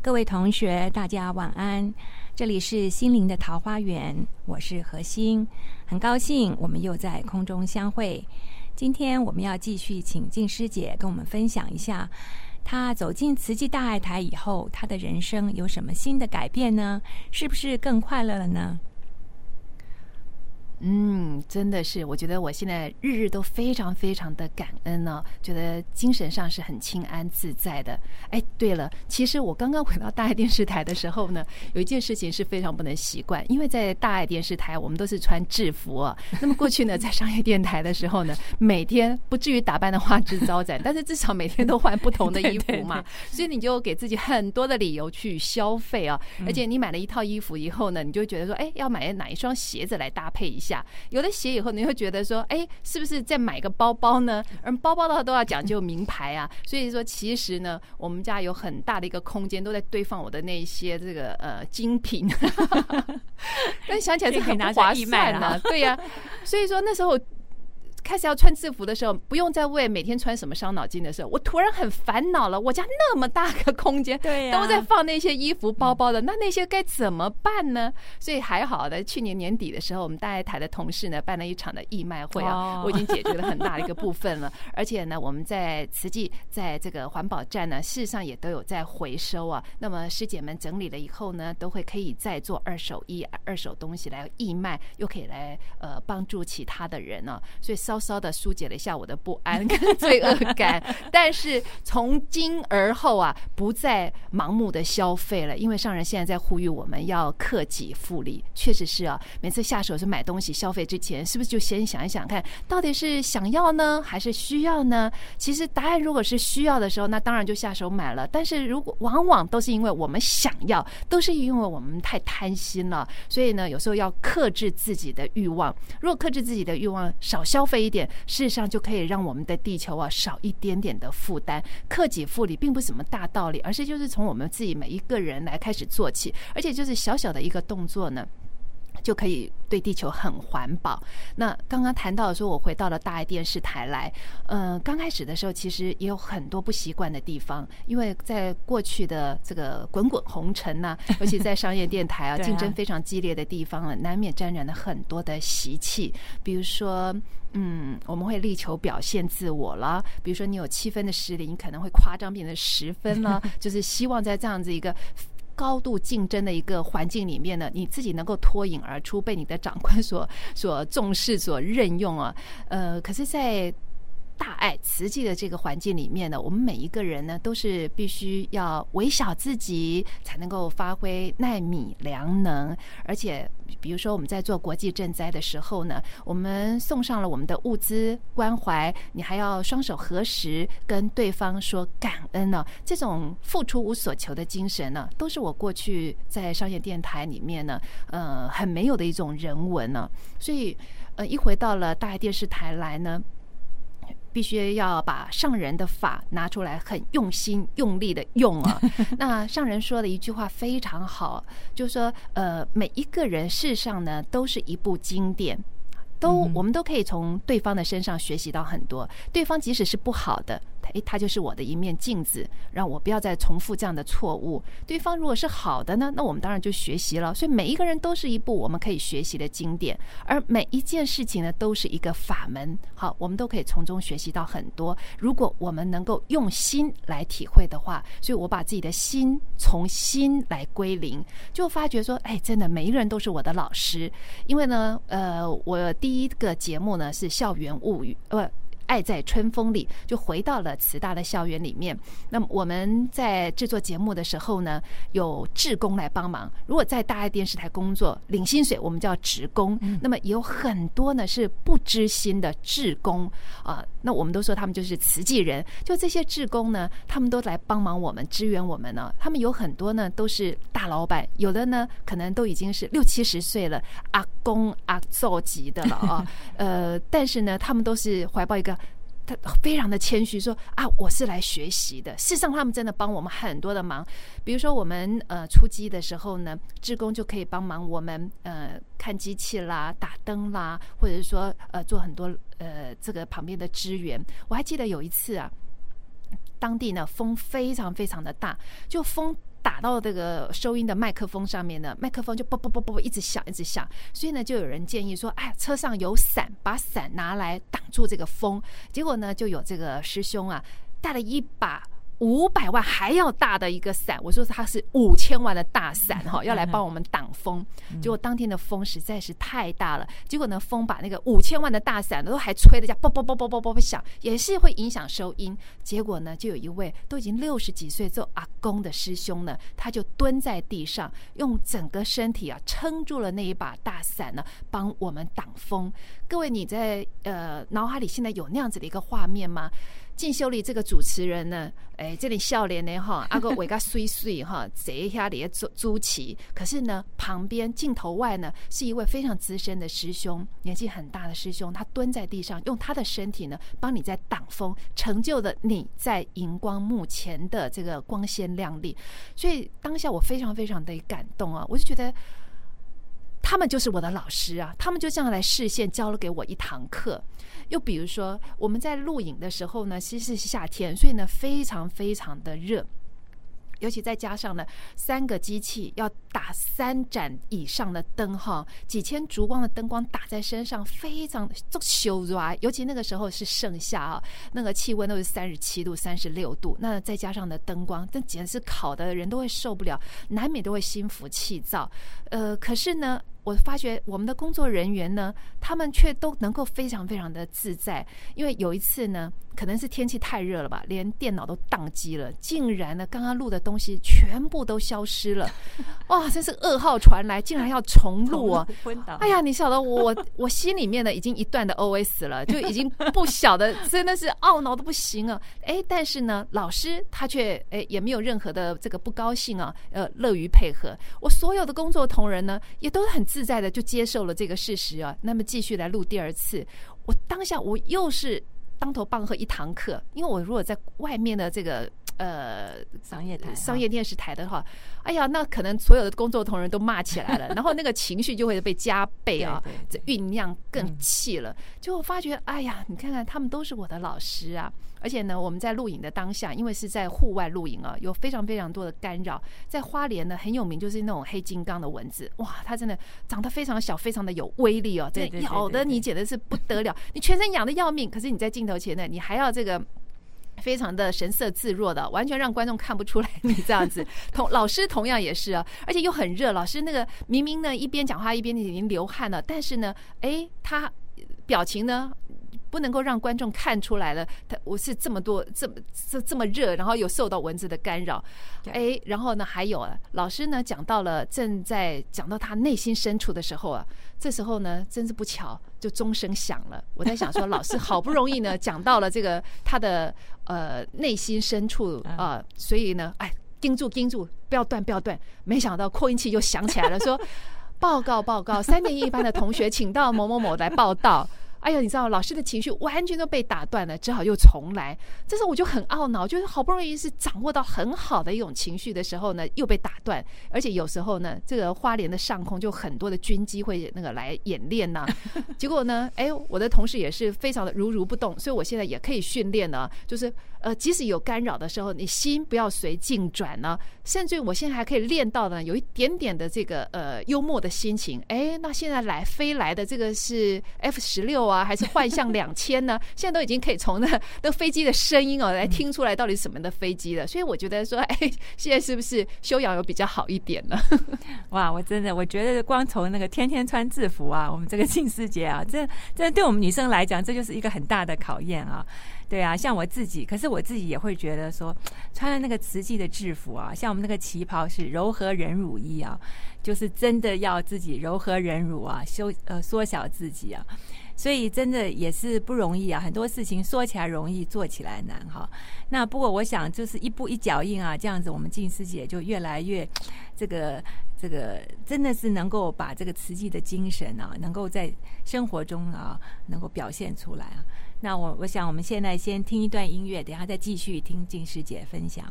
各位同学，大家晚安。这里是心灵的桃花源，我是何心，很高兴我们又在空中相会。今天我们要继续请静师姐跟我们分享一下，她走进慈济大爱台以后，她的人生有什么新的改变呢？是不是更快乐了呢？嗯，真的是，我觉得我现在日日都非常非常的感恩呢，觉得精神上是很清安自在的。哎，对了，其实我刚刚回到大爱电视台的时候呢，有一件事情是非常不能习惯，因为在大爱电视台我们都是穿制服啊。那么过去呢，在商业电台的时候呢，每天不至于打扮的花枝招展，但是至少每天都换不同的衣服嘛，所以你就给自己很多的理由去消费啊。而且你买了一套衣服以后呢，你就觉得说，哎，要买哪一双鞋子来搭配一下。下有的鞋以后，你会觉得说，哎，是不是再买个包包呢？而包包的话都要讲究名牌啊。所以说，其实呢，我们家有很大的一个空间，都在堆放我的那些这个呃精品。但想起来是很划算呢。对呀，所以说那时候。开始要穿制服的时候，不用再为每天穿什么伤脑筋的时候，我突然很烦恼了。我家那么大个空间，对都在放那些衣服、包包的，那那些该怎么办呢？所以还好的，去年年底的时候，我们大爱台的同事呢办了一场的义卖会啊，我已经解决了很大的一个部分了。而且呢，我们在慈济在这个环保站呢，事实上也都有在回收啊。那么师姐们整理了以后呢，都会可以再做二手衣、二手东西来义卖，又可以来呃帮助其他的人呢。所以稍。稍稍的疏解了一下我的不安 跟罪恶感，但是从今而后啊，不再盲目的消费了，因为上人现在在呼吁我们要克己复礼，确实是啊，每次下手是买东西消费之前，是不是就先想一想看，到底是想要呢，还是需要呢？其实答案如果是需要的时候，那当然就下手买了，但是如果往往都是因为我们想要，都是因为我们太贪心了，所以呢，有时候要克制自己的欲望，如果克制自己的欲望，少消费。一点，事实上就可以让我们的地球啊少一点点的负担。克己复礼并不是什么大道理，而是就是从我们自己每一个人来开始做起，而且就是小小的一个动作呢。就可以对地球很环保。那刚刚谈到说，我回到了大爱电视台来，嗯，刚开始的时候其实也有很多不习惯的地方，因为在过去的这个滚滚红尘呐，尤其在商业电台啊，竞争非常激烈的地方了，难免沾染了很多的习气。比如说，嗯，我们会力求表现自我了。比如说，你有七分的实力，你可能会夸张变成十分了，就是希望在这样子一个。高度竞争的一个环境里面呢，你自己能够脱颖而出，被你的长官所所重视、所任用啊。呃，可是，在大爱慈济的这个环境里面呢，我们每一个人呢，都是必须要微小自己，才能够发挥耐米良能。而且，比如说我们在做国际赈灾的时候呢，我们送上了我们的物资关怀，你还要双手合十，跟对方说感恩呢。这种付出无所求的精神呢，都是我过去在商业电台里面呢，呃，很没有的一种人文呢。所以，呃，一回到了大爱电视台来呢。必须要把上人的法拿出来，很用心用力的用啊。那上人说的一句话非常好，就是说，呃，每一个人世上呢，都是一部经典。都，我们都可以从对方的身上学习到很多。对方即使是不好的，他他就是我的一面镜子，让我不要再重复这样的错误。对方如果是好的呢，那我们当然就学习了。所以每一个人都是一部我们可以学习的经典，而每一件事情呢，都是一个法门。好，我们都可以从中学习到很多。如果我们能够用心来体会的话，所以我把自己的心从心来归零，就发觉说，哎，真的每一个人都是我的老师。因为呢，呃，我第第一个节目呢是《校园物语》，呃。爱在春风里，就回到了慈大的校园里面。那么我们在制作节目的时候呢，有志工来帮忙。如果在大爱电视台工作，领薪水，我们叫职工。那么有很多呢是不知心的志工啊。那我们都说他们就是慈济人。就这些志工呢，他们都来帮忙我们，支援我们呢。他们有很多呢都是大老板，有的呢可能都已经是六七十岁了，阿公阿祖级的了啊。呃，但是呢，他们都是怀抱一个。他非常的谦虚，说啊，我是来学习的。事实上，他们真的帮我们很多的忙。比如说，我们呃出机的时候呢，职工就可以帮忙我们呃看机器啦、打灯啦，或者是说呃做很多呃这个旁边的支援。我还记得有一次啊，当地呢风非常非常的大，就风打到这个收音的麦克风上面呢，麦克风就啵啵啵啵一直响，一直响。所以呢，就有人建议说，哎，车上有伞，把伞拿来挡住这个风。结果呢，就有这个师兄啊，带了一把。五百万还要大的一个伞，我说它是五千万的大伞哈，要来帮我们挡风。结果当天的风实在是太大了，结果呢，风把那个五千万的大伞都还吹得家啵啵啵啵啵啵响，也是会影响收音。结果呢，就有一位都已经六十几岁做阿公的师兄呢，他就蹲在地上，用整个身体啊撑住了那一把大伞呢，帮我们挡风。各位，你在呃脑海里现在有那样子的一个画面吗？进修里这个主持人呢，哎，这里笑脸呢哈，阿个尾个碎碎哈，这一下里朱朱奇，可是呢，旁边镜头外呢，是一位非常资深的师兄，年纪很大的师兄，他蹲在地上，用他的身体呢，帮你在挡风，成就了你在荧光幕前的这个光鲜亮丽。所以当下我非常非常的感动啊，我就觉得他们就是我的老师啊，他们就这样来视线教了给我一堂课。又比如说，我们在录影的时候呢，其实是夏天，所以呢非常非常的热，尤其再加上呢三个机器要打三盏以上的灯哈，几千烛光的灯光打在身上，非常这修啊！尤其那个时候是盛夏啊，那个气温都是三十七度、三十六度，那再加上的灯光，这简直是烤的人都会受不了，难免都会心浮气躁。呃，可是呢。我发觉我们的工作人员呢，他们却都能够非常非常的自在，因为有一次呢。可能是天气太热了吧，连电脑都宕机了，竟然呢，刚刚录的东西全部都消失了，哇，真是噩耗传来，竟然要重录啊！哎呀，你晓得我我心里面呢已经一段的 OS 了，就已经不晓得，真的是懊恼的不行啊！哎，但是呢，老师他却哎也没有任何的这个不高兴啊，呃，乐于配合。我所有的工作同仁呢，也都很自自在的就接受了这个事实啊，那么继续来录第二次。我当下我又是。当头棒喝一堂课，因为我如果在外面的这个呃商业台、商业电视台的话，哎呀，那可能所有的工作同仁都骂起来了，然后那个情绪就会被加倍啊，这酝酿更气了。就我发觉，哎呀，你看看他们都是我的老师啊。而且呢，我们在录影的当下，因为是在户外录影啊，有非常非常多的干扰。在花莲呢，很有名就是那种黑金刚的蚊子，哇，它真的长得非常小，非常的有威力哦，这咬的你简直是不得了，你全身痒的要命。可是你在镜头前呢，你还要这个非常的神色自若的，完全让观众看不出来你这样子。同老师同样也是啊，而且又很热。老师那个明明呢一边讲话一边已经流汗了，但是呢，哎，他表情呢？不能够让观众看出来了，他我是这么多这么这这么热，然后有受到蚊子的干扰，哎，然后呢还有啊，老师呢讲到了正在讲到他内心深处的时候啊，这时候呢真是不巧，就钟声响了。我在想说，老师好不容易呢讲到了这个他的呃内心深处啊，所以呢，哎，盯住盯住，不要断不要断。没想到扩音器又响起来了，说 报告报告，三年一班的同学请到某某某来报道。哎呀，你知道老师的情绪完全都被打断了，只好又重来。这时候我就很懊恼，就是好不容易是掌握到很好的一种情绪的时候呢，又被打断。而且有时候呢，这个花莲的上空就很多的军机会那个来演练呐。结果呢，哎，我的同事也是非常的如如不动，所以我现在也可以训练呢，就是呃，即使有干扰的时候，你心不要随境转呢。甚至我现在还可以练到呢，有一点点的这个呃幽默的心情。哎，那现在来飞来的这个是 F 十六。啊，还是幻象两千呢？现在都已经可以从那 那飞机的声音哦来听出来到底是什么的飞机了。所以我觉得说，哎，现在是不是修养有比较好一点呢？哇，我真的我觉得光从那个天天穿制服啊，我们这个近视节啊，这这对我们女生来讲，这就是一个很大的考验啊。对啊，像我自己，可是我自己也会觉得说，穿了那个瓷器的制服啊，像我们那个旗袍是柔和忍辱衣啊，就是真的要自己柔和忍辱啊，修呃缩小自己啊。所以真的也是不容易啊，很多事情说起来容易，做起来难哈。那不过我想，就是一步一脚印啊，这样子我们静思姐就越来越这个这个，真的是能够把这个瓷器的精神啊，能够在生活中啊，能够表现出来啊。那我我想，我们现在先听一段音乐，等下再继续听静师姐分享。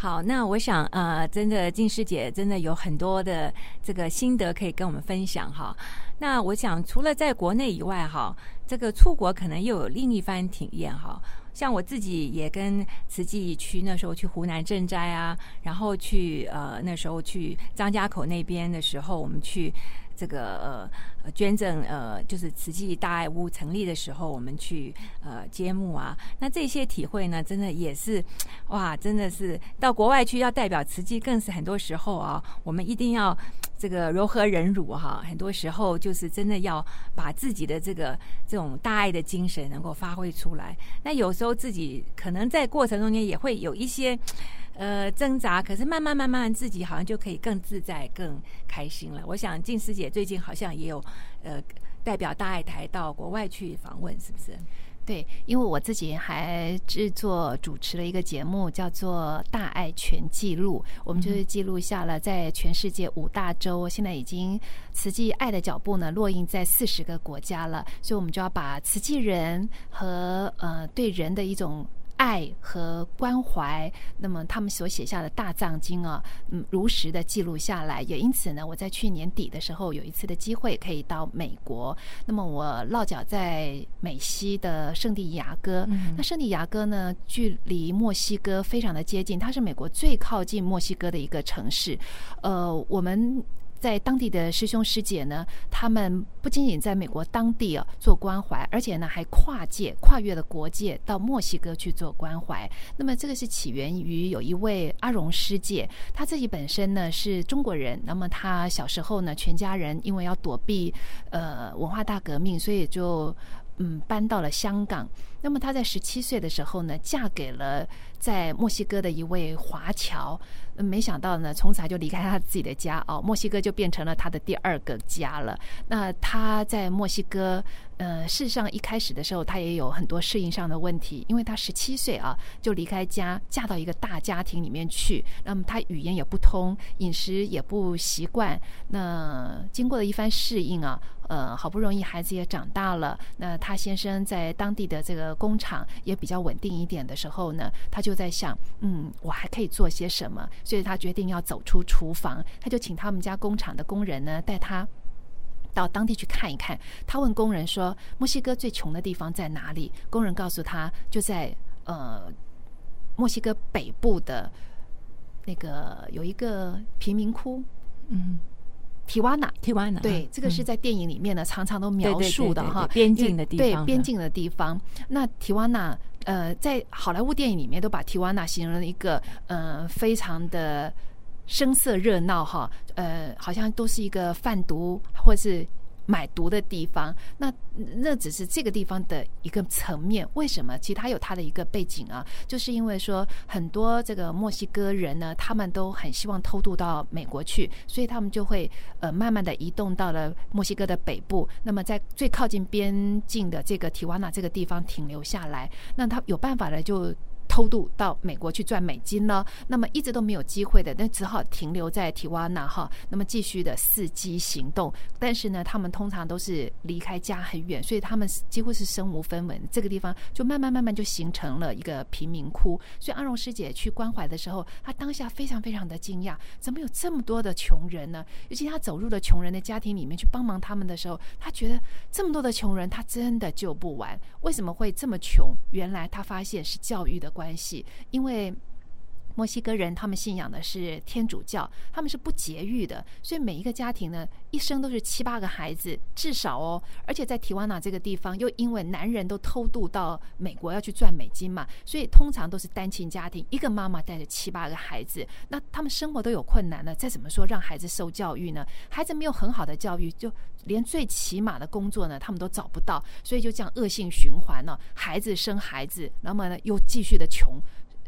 好，那我想呃，真的静师姐真的有很多的这个心得可以跟我们分享哈。那我想，除了在国内以外哈，这个出国可能又有另一番体验哈。像我自己也跟慈济去那时候去湖南赈灾啊，然后去呃那时候去张家口那边的时候，我们去。这个呃捐赠呃就是慈济大爱屋成立的时候，我们去呃揭幕啊，那这些体会呢，真的也是哇，真的是到国外去要代表慈济，更是很多时候啊，我们一定要这个柔和忍辱哈，很多时候就是真的要把自己的这个这种大爱的精神能够发挥出来。那有时候自己可能在过程中间也会有一些。呃，挣扎，可是慢慢慢慢，自己好像就可以更自在、更开心了。我想静思姐最近好像也有呃代表大爱台到国外去访问，是不是？对，因为我自己还制作主持了一个节目，叫做《大爱全记录》，我们就是记录下了在全世界五大洲，现在已经慈济爱的脚步呢，落印在四十个国家了，所以我们就要把慈济人和呃对人的一种。爱和关怀，那么他们所写下的大藏经啊，嗯，如实的记录下来。也因此呢，我在去年底的时候有一次的机会可以到美国。那么我落脚在美西的圣地牙哥。那圣地牙哥呢，距离墨西哥非常的接近，它是美国最靠近墨西哥的一个城市。呃，我们。在当地的师兄师姐呢，他们不仅仅在美国当地啊做关怀，而且呢还跨界跨越了国界到墨西哥去做关怀。那么这个是起源于有一位阿荣师姐，她自己本身呢是中国人，那么她小时候呢全家人因为要躲避呃文化大革命，所以就。嗯，搬到了香港。那么她在十七岁的时候呢，嫁给了在墨西哥的一位华侨。没想到呢，从此就离开她自己的家哦，墨西哥就变成了她的第二个家了。那她在墨西哥，呃，事实上一开始的时候，她也有很多适应上的问题，因为她十七岁啊就离开家，嫁到一个大家庭里面去。那么她语言也不通，饮食也不习惯。那经过了一番适应啊。呃，好不容易孩子也长大了，那他先生在当地的这个工厂也比较稳定一点的时候呢，他就在想，嗯，我还可以做些什么？所以他决定要走出厨房，他就请他们家工厂的工人呢带他到当地去看一看。他问工人说：“墨西哥最穷的地方在哪里？”工人告诉他，就在呃墨西哥北部的那个有一个贫民窟，嗯。提瓦纳，提瓦纳，对，这个是在电影里面呢，常常都描述的哈，边境的地方，对，边境的地方。那提瓦纳，呃，在好莱坞电影里面都把提瓦纳形容了一个，呃，非常的声色热闹哈，呃，好像都是一个贩毒或是。买毒的地方，那那只是这个地方的一个层面。为什么？其实它有它的一个背景啊，就是因为说很多这个墨西哥人呢，他们都很希望偷渡到美国去，所以他们就会呃慢慢的移动到了墨西哥的北部。那么在最靠近边境的这个提瓦纳这个地方停留下来，那他有办法呢就。偷渡到美国去赚美金呢？那么一直都没有机会的，那只好停留在提瓦纳哈。那么继续的伺机行动，但是呢，他们通常都是离开家很远，所以他们几乎是身无分文。这个地方就慢慢慢慢就形成了一个贫民窟。所以阿荣师姐去关怀的时候，她当下非常非常的惊讶，怎么有这么多的穷人呢？尤其她走入了穷人的家庭里面去帮忙他们的时候，她觉得这么多的穷人，她真的救不完。为什么会这么穷？原来她发现是教育的。关关系，因为墨西哥人他们信仰的是天主教，他们是不节育的，所以每一个家庭呢，一生都是七八个孩子，至少哦。而且在提瓦纳这个地方，又因为男人都偷渡到美国要去赚美金嘛，所以通常都是单亲家庭，一个妈妈带着七八个孩子，那他们生活都有困难了，再怎么说让孩子受教育呢？孩子没有很好的教育，就连最起码的工作呢，他们都找不到，所以就这样恶性循环了。孩子生孩子，那么呢又继续的穷。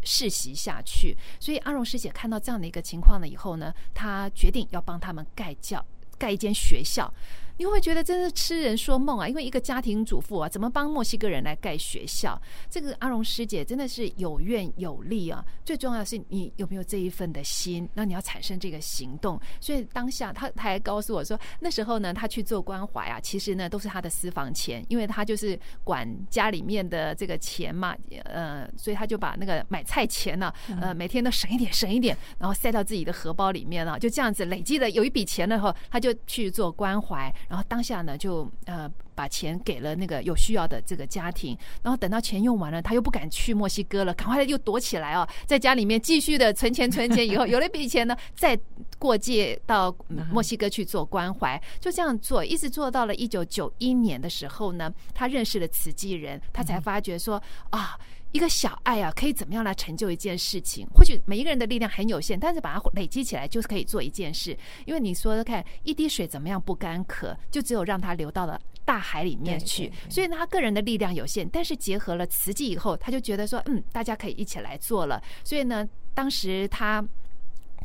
世袭下去，所以阿荣师姐看到这样的一个情况了以后呢，她决定要帮他们盖教，盖一间学校。你会觉得真是痴人说梦啊？因为一个家庭主妇啊，怎么帮墨西哥人来盖学校？这个阿荣师姐真的是有愿有力啊！最重要的是你有没有这一份的心，那你要产生这个行动。所以当下他他还告诉我说，那时候呢，他去做关怀啊，其实呢都是他的私房钱，因为他就是管家里面的这个钱嘛，呃，所以他就把那个买菜钱呢，呃，每天都省一点省一点，然后塞到自己的荷包里面了，就这样子累积了有一笔钱了后，他就去做关怀。然后当下呢就呃把钱给了那个有需要的这个家庭，然后等到钱用完了，他又不敢去墨西哥了，赶快又躲起来哦，在家里面继续的存钱存钱，以后有了一笔钱呢，再过界到墨西哥去做关怀，就这样做，一直做到了一九九一年的时候呢，他认识了慈济人，他才发觉说啊。一个小爱啊，可以怎么样来成就一件事情？或许每一个人的力量很有限，但是把它累积起来，就是可以做一件事。因为你说看一滴水怎么样不干渴，就只有让它流到了大海里面去。所以呢，他个人的力量有限，但是结合了慈济以后，他就觉得说，嗯，大家可以一起来做了。所以呢，当时他。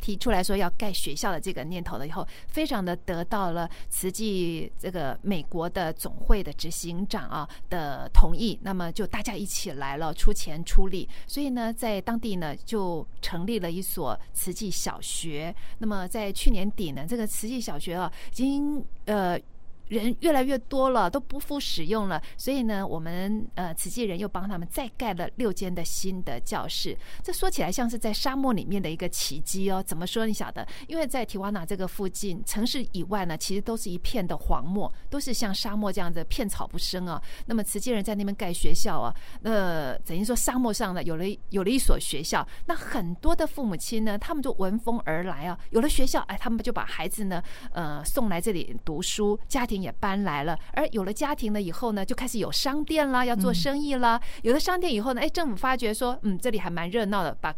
提出来说要盖学校的这个念头了以后，非常的得到了慈济这个美国的总会的执行长啊的同意，那么就大家一起来了，出钱出力，所以呢，在当地呢就成立了一所慈济小学。那么在去年底呢，这个慈济小学啊，已经呃。人越来越多了，都不复使用了，所以呢，我们呃慈济人又帮他们再盖了六间的新的教室。这说起来像是在沙漠里面的一个奇迹哦。怎么说？你晓得？因为在提瓦纳这个附近城市以外呢，其实都是一片的荒漠，都是像沙漠这样子片草不生啊。那么慈济人在那边盖学校啊，那等于说沙漠上呢有了有了一所学校，那很多的父母亲呢，他们就闻风而来啊，有了学校，哎，他们就把孩子呢呃送来这里读书，家庭。也搬来了，而有了家庭了以后呢，就开始有商店啦，要做生意啦。有了商店以后呢，哎，政府发觉说，嗯，这里还蛮热闹的，把。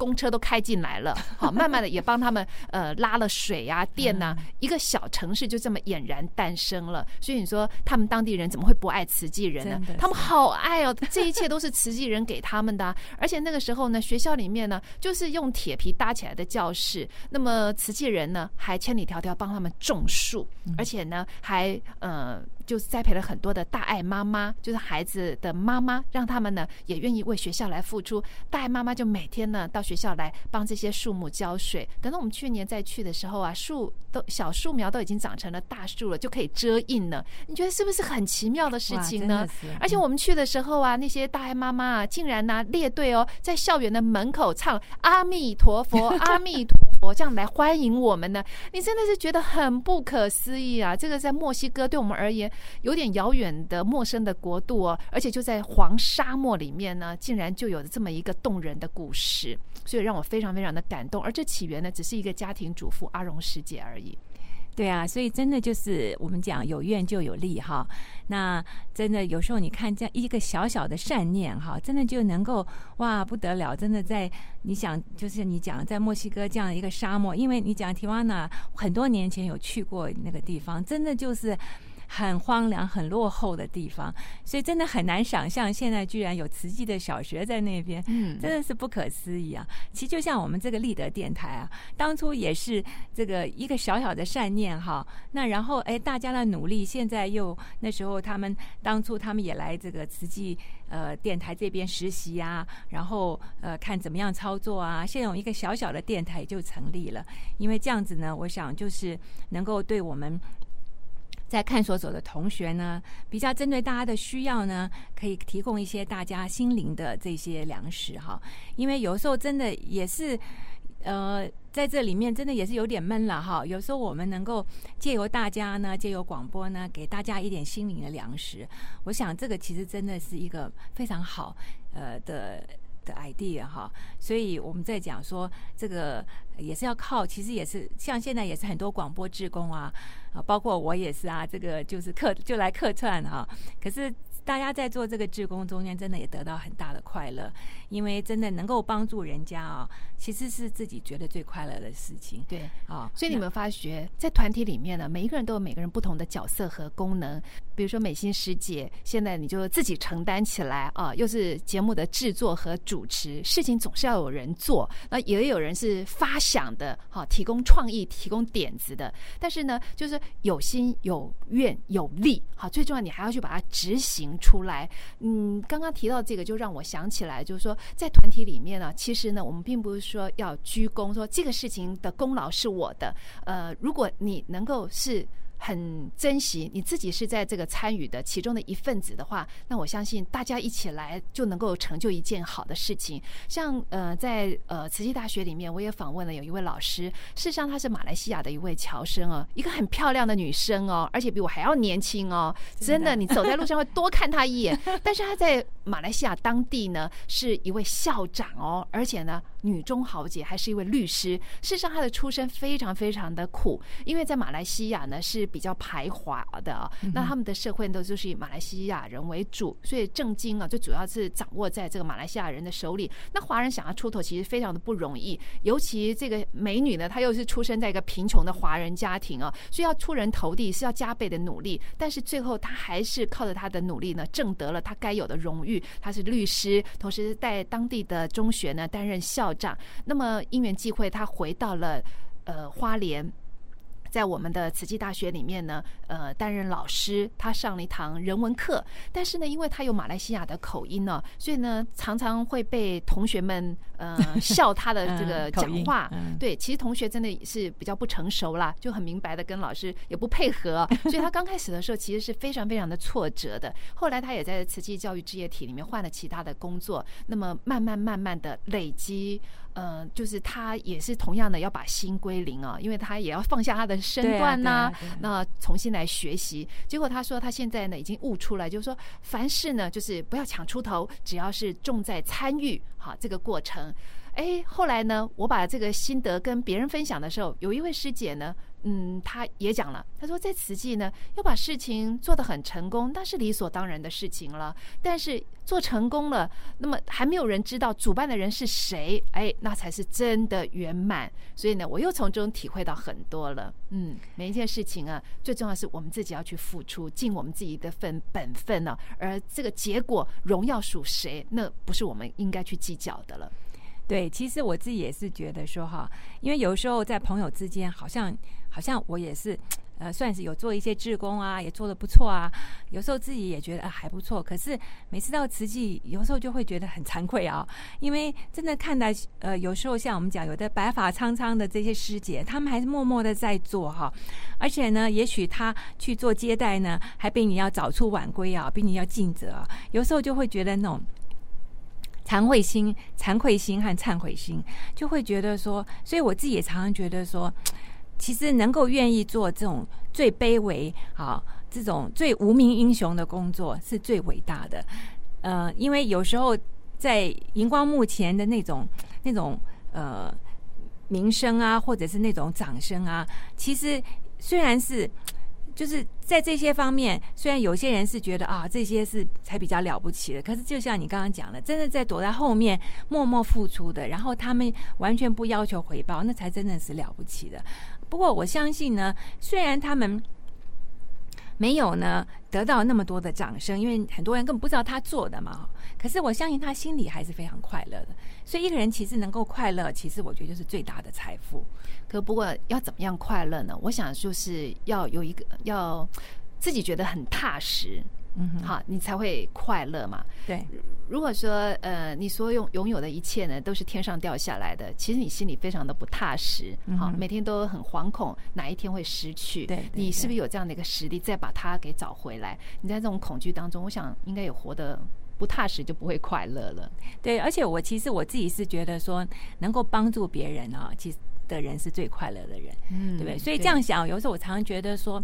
公车都开进来了，好，慢慢的也帮他们呃拉了水呀、电呐，一个小城市就这么俨然诞生了。所以你说他们当地人怎么会不爱慈济人呢？他们好爱哦，这一切都是慈济人给他们的。而且那个时候呢，学校里面呢就是用铁皮搭起来的教室，那么慈济人呢还千里迢迢帮他们种树，而且呢还呃。就是栽培了很多的大爱妈妈，就是孩子的妈妈，让他们呢也愿意为学校来付出。大爱妈妈就每天呢到学校来帮这些树木浇水。等到我们去年再去的时候啊，树都小树苗都已经长成了大树了，就可以遮荫了。你觉得是不是很奇妙的事情呢？而且我们去的时候啊，那些大爱妈妈啊，竟然呢列队哦，在校园的门口唱阿弥陀佛，阿弥陀佛，这样来欢迎我们呢。你真的是觉得很不可思议啊！这个在墨西哥对我们而言。有点遥远的陌生的国度哦，而且就在黄沙漠里面呢，竟然就有这么一个动人的故事，所以让我非常非常的感动。而这起源呢，只是一个家庭主妇阿荣师姐而已。对啊，所以真的就是我们讲有愿就有利哈。那真的有时候你看这样一个小小的善念哈，真的就能够哇不得了！真的在你想就是你讲在墨西哥这样一个沙漠，因为你讲提瓦纳很多年前有去过那个地方，真的就是。很荒凉、很落后的地方，所以真的很难想象，现在居然有慈济的小学在那边，嗯，真的是不可思议啊！其实就像我们这个立德电台啊，当初也是这个一个小小的善念哈，那然后哎，大家的努力，现在又那时候他们当初他们也来这个慈济呃电台这边实习啊，然后呃看怎么样操作啊，现在有一个小小的电台就成立了，因为这样子呢，我想就是能够对我们。在看所走的同学呢，比较针对大家的需要呢，可以提供一些大家心灵的这些粮食哈。因为有时候真的也是，呃，在这里面真的也是有点闷了哈。有时候我们能够借由大家呢，借由广播呢，给大家一点心灵的粮食，我想这个其实真的是一个非常好呃的。的 idea 哈，所以我们在讲说这个也是要靠，其实也是像现在也是很多广播职工啊，啊，包括我也是啊，这个就是客就来客串哈，可是。大家在做这个志工中间，真的也得到很大的快乐，因为真的能够帮助人家啊，其实是自己觉得最快乐的事情。对啊，所以你们发觉在团体里面呢，每一个人都有每个人不同的角色和功能。比如说美心师姐，现在你就自己承担起来啊，又是节目的制作和主持，事情总是要有人做。那也有人是发想的，哈，提供创意、提供点子的。但是呢，就是有心、有愿、有力，好，最重要，你还要去把它执行。出来，嗯，刚刚提到这个，就让我想起来，就是说，在团体里面呢，其实呢，我们并不是说要鞠躬，说这个事情的功劳是我的。呃，如果你能够是很珍惜你自己是在这个参与的其中的一份子的话，那我相信大家一起来就能够成就一件好的事情。像呃，在呃慈济大学里面，我也访问了有一位老师，事实上她是马来西亚的一位侨生哦，一个很漂亮的女生哦，而且比我还要年轻哦，真的，你走在路上会多看她一眼。但是她在马来西亚当地呢，是一位校长哦，而且呢，女中豪杰，还是一位律师。事实上，她的出身非常非常的苦，因为在马来西亚呢是。比较排华的，那他们的社会都就是以马来西亚人为主，所以政经啊，最主要是掌握在这个马来西亚人的手里。那华人想要出头，其实非常的不容易，尤其这个美女呢，她又是出生在一个贫穷的华人家庭啊，所以要出人头地是要加倍的努力。但是最后，她还是靠着她的努力呢，挣得了她该有的荣誉。她是律师，同时在当地的中学呢担任校那么因缘际会，他回到了呃花莲。在我们的慈济大学里面呢，呃，担任老师，他上了一堂人文课，但是呢，因为他有马来西亚的口音呢，所以呢，常常会被同学们呃 笑他的这个讲话。对，其实同学真的是比较不成熟啦，就很明白的跟老师也不配合，所以他刚开始的时候其实是非常非常的挫折的。后来他也在慈济教育事业体里面换了其他的工作，那么慢慢慢慢的累积。嗯，就是他也是同样的要把心归零啊，因为他也要放下他的身段呐，那重新来学习。结果他说他现在呢已经悟出来，就是说凡事呢就是不要抢出头，只要是重在参与哈这个过程。哎，后来呢我把这个心得跟别人分享的时候，有一位师姐呢。嗯，他也讲了，他说在慈济呢，要把事情做得很成功，那是理所当然的事情了。但是做成功了，那么还没有人知道主办的人是谁，哎，那才是真的圆满。所以呢，我又从中体会到很多了。嗯，每一件事情啊，最重要是我们自己要去付出，尽我们自己的份本分呢。而这个结果荣耀属谁，那不是我们应该去计较的了。对，其实我自己也是觉得说哈，因为有时候在朋友之间，好像好像我也是，呃，算是有做一些志工啊，也做的不错啊。有时候自己也觉得啊还不错，可是每次到慈济，有时候就会觉得很惭愧啊，因为真的看待呃，有时候像我们讲，有的白发苍苍的这些师姐，他们还是默默的在做哈，而且呢，也许他去做接待呢，还比你要早出晚归啊，比你要尽责啊。有时候就会觉得那种。惭愧心、惭愧心和忏悔心，就会觉得说，所以我自己也常常觉得说，其实能够愿意做这种最卑微、啊这种最无名英雄的工作，是最伟大的。呃，因为有时候在荧光幕前的那种、那种呃名声啊，或者是那种掌声啊，其实虽然是。就是在这些方面，虽然有些人是觉得啊，这些是才比较了不起的，可是就像你刚刚讲的，真的在躲在后面默默付出的，然后他们完全不要求回报，那才真的是了不起的。不过我相信呢，虽然他们。没有呢，得到那么多的掌声，因为很多人根本不知道他做的嘛。可是我相信他心里还是非常快乐的。所以一个人其实能够快乐，其实我觉得就是最大的财富。可不过要怎么样快乐呢？我想就是要有一个要自己觉得很踏实。嗯，好，你才会快乐嘛。对，如果说呃，你所拥拥有的一切呢，都是天上掉下来的，其实你心里非常的不踏实，好，每天都很惶恐，哪一天会失去？对，你是不是有这样的一个实力，再把它给找回来？你在这种恐惧当中，我想应该也活得不踏实，就不会快乐了。对，而且我其实我自己是觉得说，能够帮助别人啊，其实的人是最快乐的人，嗯，对不对？所以这样想，有时候我常常觉得说。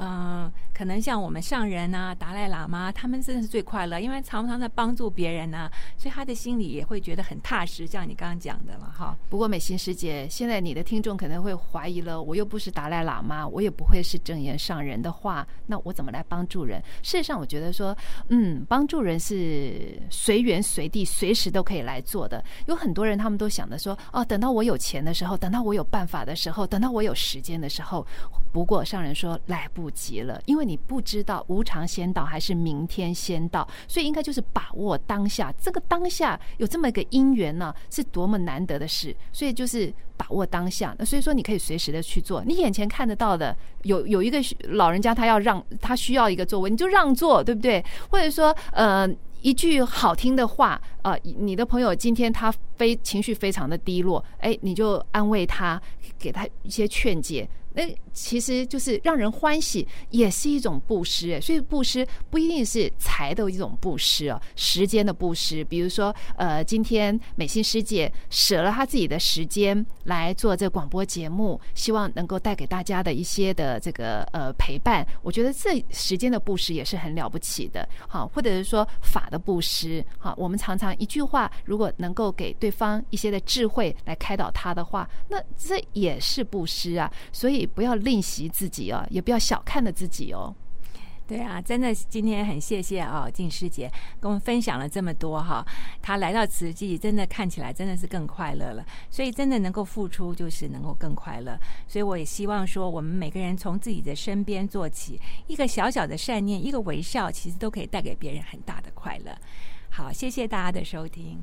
嗯，可能像我们上人啊、达赖喇嘛，他们真的是最快乐，因为常常在帮助别人呢，所以他的心里也会觉得很踏实。像你刚刚讲的了，哈。不过美心师姐，现在你的听众可能会怀疑了，我又不是达赖喇嘛，我也不会是正言上人的话，那我怎么来帮助人？事实上，我觉得说，嗯，帮助人是随缘随地、随时都可以来做的。有很多人他们都想着说，哦，等到我有钱的时候，等到我有办法的时候，等到我有时间的时候。不过上人说来不及了，因为你不知道无常先到还是明天先到，所以应该就是把握当下。这个当下有这么一个因缘呢，是多么难得的事，所以就是把握当下。那所以说你可以随时的去做，你眼前看得到的，有有一个老人家他要让他需要一个座位，你就让座，对不对？或者说呃。一句好听的话，啊，你的朋友今天他非情绪非常的低落，哎，你就安慰他，给他一些劝解。那其实就是让人欢喜，也是一种布施。所以布施不一定是财的一种布施哦，时间的布施。比如说，呃，今天美心师姐舍了她自己的时间来做这广播节目，希望能够带给大家的一些的这个呃陪伴。我觉得这时间的布施也是很了不起的。好，或者是说法的布施。好，我们常常一句话，如果能够给对方一些的智慧来开导他的话，那这也是布施啊。所以。不要吝惜自己哦，也不要小看了自己哦。对啊，真的今天很谢谢啊，静师姐跟我们分享了这么多哈。她来到慈济，真的看起来真的是更快乐了。所以真的能够付出，就是能够更快乐。所以我也希望说，我们每个人从自己的身边做起，一个小小的善念，一个微笑，其实都可以带给别人很大的快乐。好，谢谢大家的收听。